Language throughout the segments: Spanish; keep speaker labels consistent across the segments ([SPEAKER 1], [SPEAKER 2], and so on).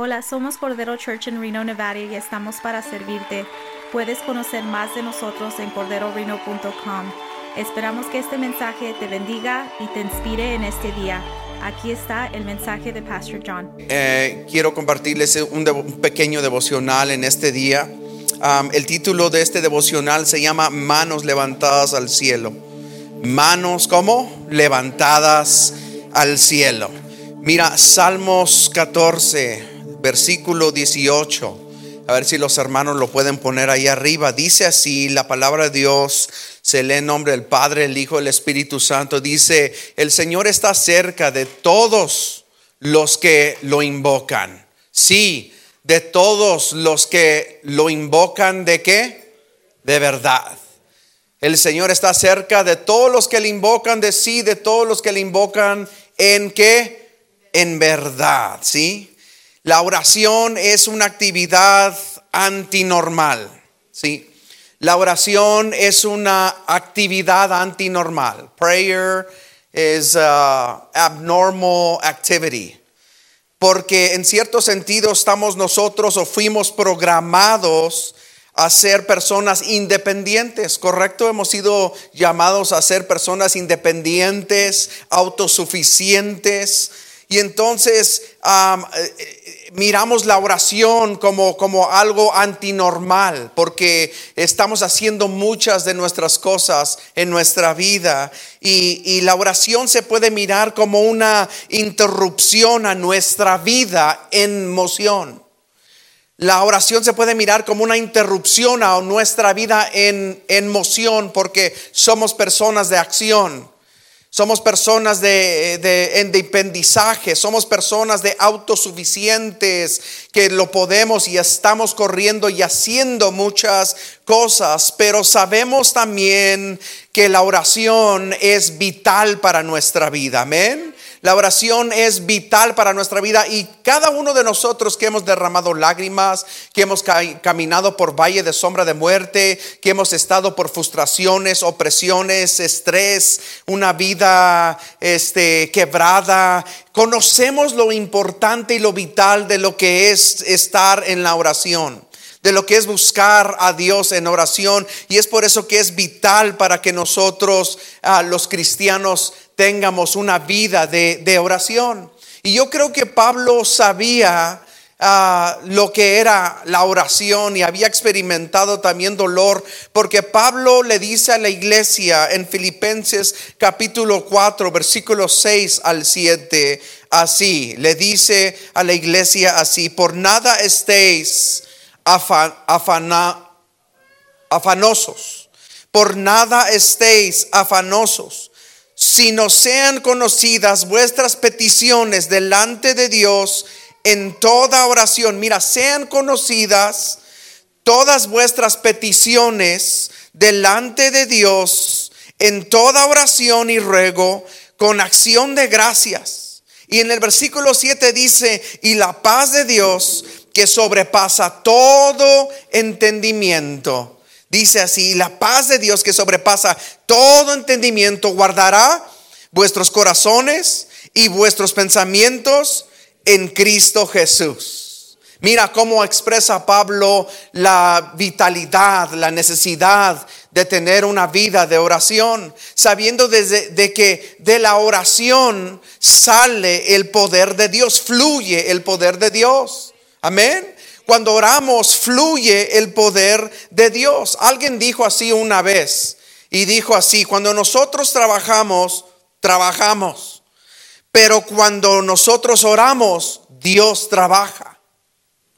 [SPEAKER 1] Hola, somos Cordero Church en Reno, Nevada y estamos para servirte. Puedes conocer más de nosotros en corderoreno.com. Esperamos que este mensaje te bendiga y te inspire en este día. Aquí está el mensaje de Pastor John.
[SPEAKER 2] Eh, quiero compartirles un, pequeño devocional en este día. El título de este devocional se llama Manos levantadas al cielo. Manos como levantadas al cielo. Mira, Salmos 14, versículo 18. A ver si los hermanos lo pueden poner ahí arriba. Dice así, la palabra de Dios se lee en nombre del Padre, el Hijo, el Espíritu Santo. Dice, el Señor está cerca de todos los que lo invocan. Sí, de todos los que lo invocan de qué? De verdad. El Señor está cerca de todos los que le invocan de sí, de todos los que le invocan en qué? En verdad, ¿sí? La oración es una actividad antinormal, ¿sí? La oración es una actividad antinormal. Prayer is a abnormal activity. Porque en cierto sentido estamos nosotros o fuimos programados a ser personas independientes, ¿correcto? Hemos sido llamados a ser personas independientes, autosuficientes. Y entonces eh, eh, miramos la oración como, como algo antinormal, porque estamos haciendo muchas de nuestras cosas en nuestra vida. Y, y la oración se puede mirar como una interrupción a nuestra vida en moción. La oración se puede mirar como una interrupción a nuestra vida en, en moción porque somos personas de acción. Somos personas de, de independizaje, somos personas de autosuficientes que lo podemos y estamos corriendo y haciendo muchas cosas, pero sabemos también que la oración es vital para nuestra vida, amén. La oración es vital para nuestra vida y cada uno de nosotros que hemos derramado lágrimas, que hemos ca- caminado por valle de sombra de muerte, que hemos estado por frustraciones, opresiones, estrés, una vida este, quebrada, conocemos lo importante y lo vital de lo que es estar en la oración de lo que es buscar a Dios en oración. Y es por eso que es vital para que nosotros, ah, los cristianos, tengamos una vida de, de oración. Y yo creo que Pablo sabía ah, lo que era la oración y había experimentado también dolor, porque Pablo le dice a la iglesia en Filipenses capítulo 4, versículos 6 al 7, así, le dice a la iglesia así, por nada estéis afan- afanosos, por nada estéis afanosos, sino sean conocidas vuestras peticiones delante de Dios en toda oración. Mira, sean conocidas todas vuestras peticiones delante de Dios en toda oración y ruego con acción de gracias. Y en el versículo 7 dice, y la paz de Dios que sobrepasa todo entendimiento. Dice así, la paz de Dios que sobrepasa todo entendimiento guardará vuestros corazones y vuestros pensamientos en Cristo Jesús. Mira cómo expresa Pablo la vitalidad, la necesidad de tener una vida de oración, sabiendo desde de que de la oración sale el poder de Dios, fluye el poder de Dios. Amén. Cuando oramos fluye el poder de Dios. Alguien dijo así una vez y dijo así, cuando nosotros trabajamos, trabajamos. Pero cuando nosotros oramos, Dios trabaja.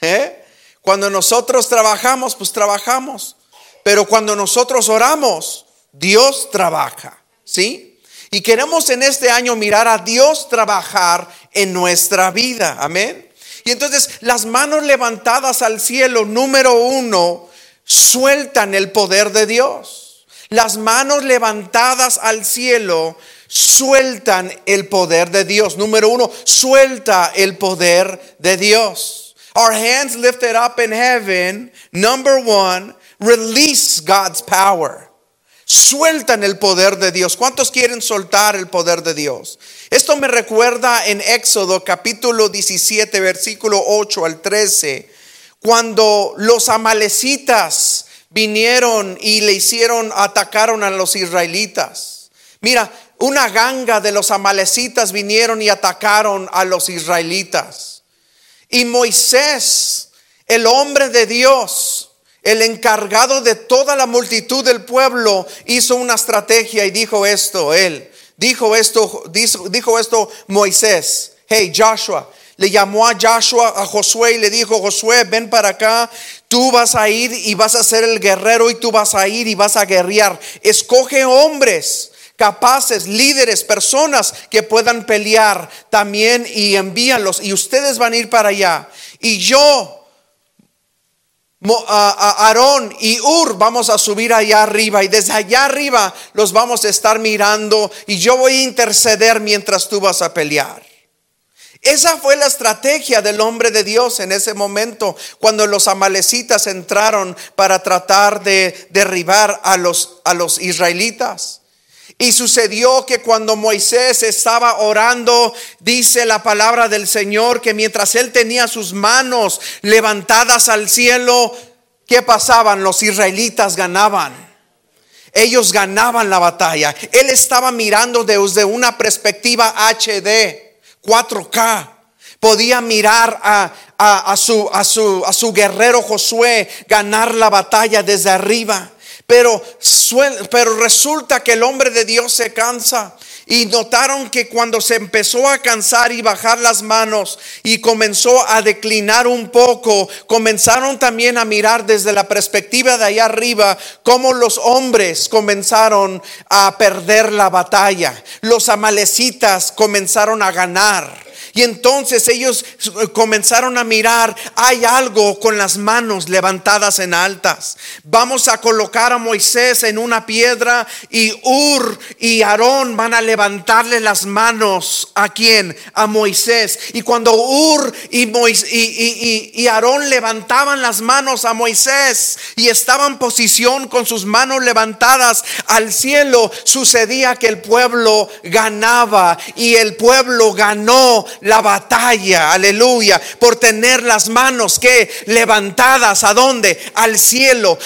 [SPEAKER 2] ¿Eh? Cuando nosotros trabajamos, pues trabajamos. Pero cuando nosotros oramos, Dios trabaja. ¿Sí? Y queremos en este año mirar a Dios trabajar en nuestra vida. Amén. Y entonces las manos levantadas al cielo, número uno, sueltan el poder de Dios. Las manos levantadas al cielo sueltan el poder de Dios. Número uno, suelta el poder de Dios. Our hands lifted up in heaven, number one, release God's power. sueltan el poder de Dios. ¿Cuántos quieren soltar el poder de Dios? Esto me recuerda en Éxodo capítulo 17, versículo 8 al 13, cuando los amalecitas vinieron y le hicieron, atacaron a los israelitas. Mira, una ganga de los amalecitas vinieron y atacaron a los israelitas. Y Moisés, el hombre de Dios, el encargado de toda la multitud del pueblo, hizo una estrategia y dijo esto, él, dijo esto, dijo, dijo esto Moisés, hey Joshua, le llamó a Joshua, a Josué y le dijo, Josué, ven para acá, tú vas a ir y vas a ser el guerrero y tú vas a ir y vas a guerrear. Escoge hombres capaces, líderes, personas que puedan pelear. También y envíanlos y ustedes van a ir para allá. Y yo, Aarón y Ur vamos a subir allá arriba y desde allá arriba los vamos a estar mirando y yo voy a interceder mientras tú vas a pelear. Esa fue la estrategia del hombre de Dios en ese momento, cuando los amalecitas entraron para tratar de derribar a los, a los israelitas. Y sucedió que cuando Moisés estaba orando, dice la palabra del Señor, que mientras él tenía sus manos levantadas al cielo, ¿qué pasaban? Los israelitas ganaban. Ellos ganaban la batalla. Él estaba mirando desde una perspectiva HD. 4K. Podía mirar a, a su guerrero Josué ganar la batalla desde arriba. Pero, pero resulta que el hombre de Dios se cansa. Y notaron que cuando se empezó a cansar y bajar las manos y comenzó a declinar un poco, comenzaron también a mirar desde la perspectiva de allá arriba cómo los hombres comenzaron a perder la batalla. Los amalecitas comenzaron a ganar. Y entonces ellos comenzaron a mirar, hay algo con las manos levantadas en altas. Vamos a colocar a Moisés en una piedra y Ur y Aarón van a levantarle las manos a quién? A Moisés. Y cuando Ur y, y, y Aarón levantaban las manos a Moisés y estaban en posición con sus manos levantadas al cielo, sucedía que el pueblo ganaba y el pueblo ganó la batalla, aleluya, por tener las manos que levantadas a dónde? Al cielo.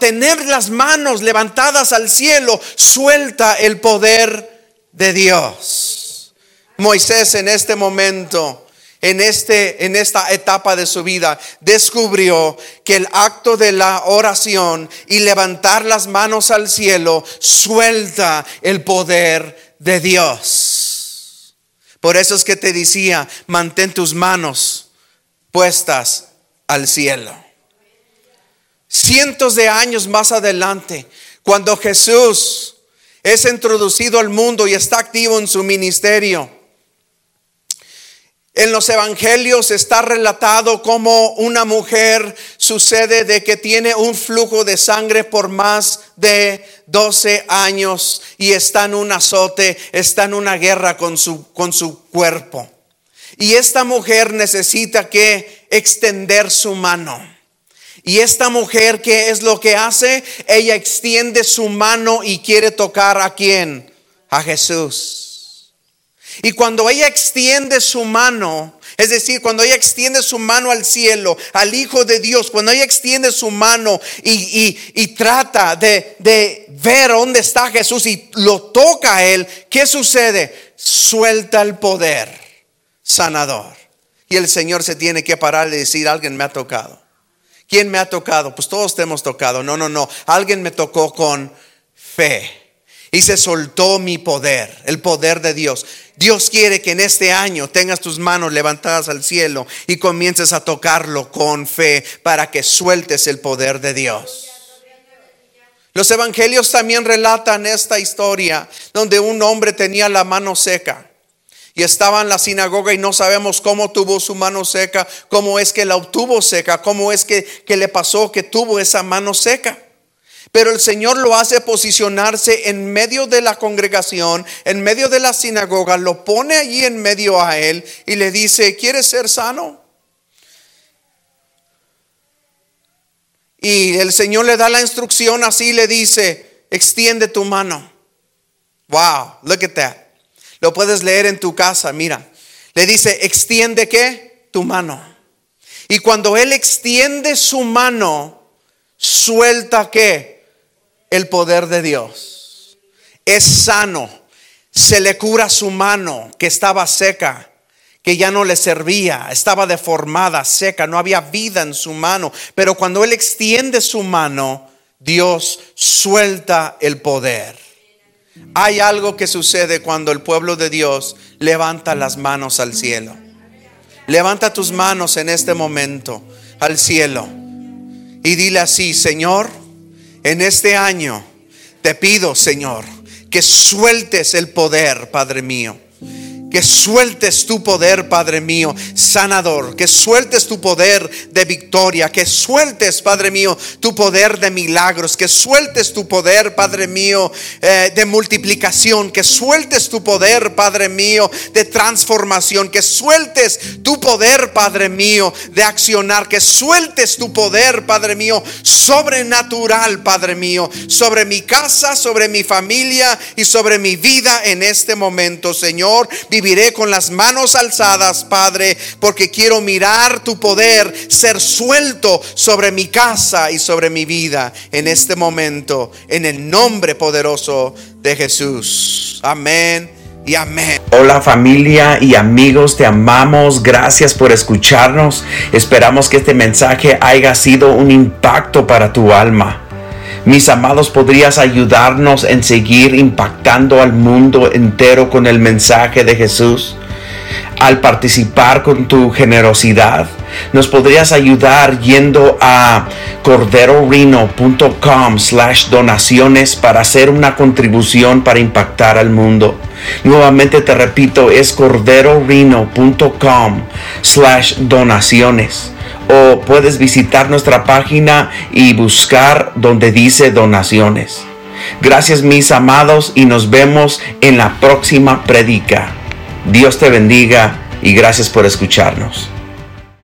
[SPEAKER 2] Tener las manos levantadas al cielo suelta el poder de Dios. Moisés en este momento en, este, en esta etapa de su vida, descubrió que el acto de la oración y levantar las manos al cielo suelta el poder de Dios. Por eso es que te decía, mantén tus manos puestas al cielo. Cientos de años más adelante, cuando Jesús es introducido al mundo y está activo en su ministerio, en los evangelios está relatado como una mujer sucede de que tiene un flujo de sangre por más de 12 años y está en un azote, está en una guerra con su, con su cuerpo. Y esta mujer necesita que extender su mano. Y esta mujer, ¿qué es lo que hace? Ella extiende su mano y quiere tocar a quién? A Jesús. Y cuando ella extiende su mano, es decir, cuando ella extiende su mano al cielo, al Hijo de Dios, cuando ella extiende su mano y, trata de, de, ver dónde está Jesús y lo toca a él, ¿qué sucede? Suelta el poder sanador. Y el Señor se tiene que parar y decir, alguien me ha tocado. ¿Quién me ha tocado? Pues todos te hemos tocado. No, no, no. Alguien me tocó con fe. Y se soltó mi poder, el poder de Dios. Dios quiere que en este año tengas tus manos levantadas al cielo y comiences a tocarlo con fe para que sueltes el poder de Dios. Los evangelios también relatan esta historia donde un hombre tenía la mano seca y estaba en la sinagoga y no sabemos cómo tuvo su mano seca, cómo es que la obtuvo seca, cómo es que, que le pasó que tuvo esa mano seca. Pero el Señor lo hace posicionarse en medio de la congregación, en medio de la sinagoga, lo pone allí en medio a él y le dice, ¿quieres ser sano? Y el Señor le da la instrucción así, le dice, extiende tu mano. Wow, look at that. Lo puedes leer en tu casa, mira. Le dice, extiende qué? Tu mano. Y cuando Él extiende su mano, suelta qué? El poder de Dios. Es sano. Se le cura su mano que estaba seca que ya no le servía, estaba deformada, seca, no había vida en su mano. Pero cuando Él extiende su mano, Dios suelta el poder. Hay algo que sucede cuando el pueblo de Dios levanta las manos al cielo. Levanta tus manos en este momento al cielo y dile así, Señor, en este año te pido, Señor, que sueltes el poder, Padre mío que sueltes tu poder, Padre mío, sanador. Que sueltes tu poder de victoria. Que sueltes, Padre mío, tu poder de milagros. Que sueltes tu poder, Padre mío, eh, de multiplicación. Que sueltes tu poder, Padre mío, de transformación. Que sueltes tu poder, Padre mío, de accionar. Que sueltes tu poder, Padre mío, sobrenatural, Padre mío, sobre mi casa, sobre mi familia y sobre mi vida en este momento, Señor viviré con las manos alzadas, Padre, porque quiero mirar tu poder ser suelto sobre mi casa y sobre mi vida en este momento, en el nombre poderoso de Jesús. Amén. Y amén.
[SPEAKER 3] Hola familia y amigos, te amamos. Gracias por escucharnos. Esperamos que este mensaje haya sido un impacto para tu alma. Mis amados, ¿podrías ayudarnos en seguir impactando al mundo entero con el mensaje de Jesús? Al participar con tu generosidad, nos podrías ayudar yendo a corderorino.com slash donaciones para hacer una contribución para impactar al mundo. Nuevamente te repito, es corderorino.com slash donaciones o puedes visitar nuestra página y buscar donde dice donaciones. Gracias mis amados y nos vemos en la próxima predica. Dios te bendiga y gracias por escucharnos.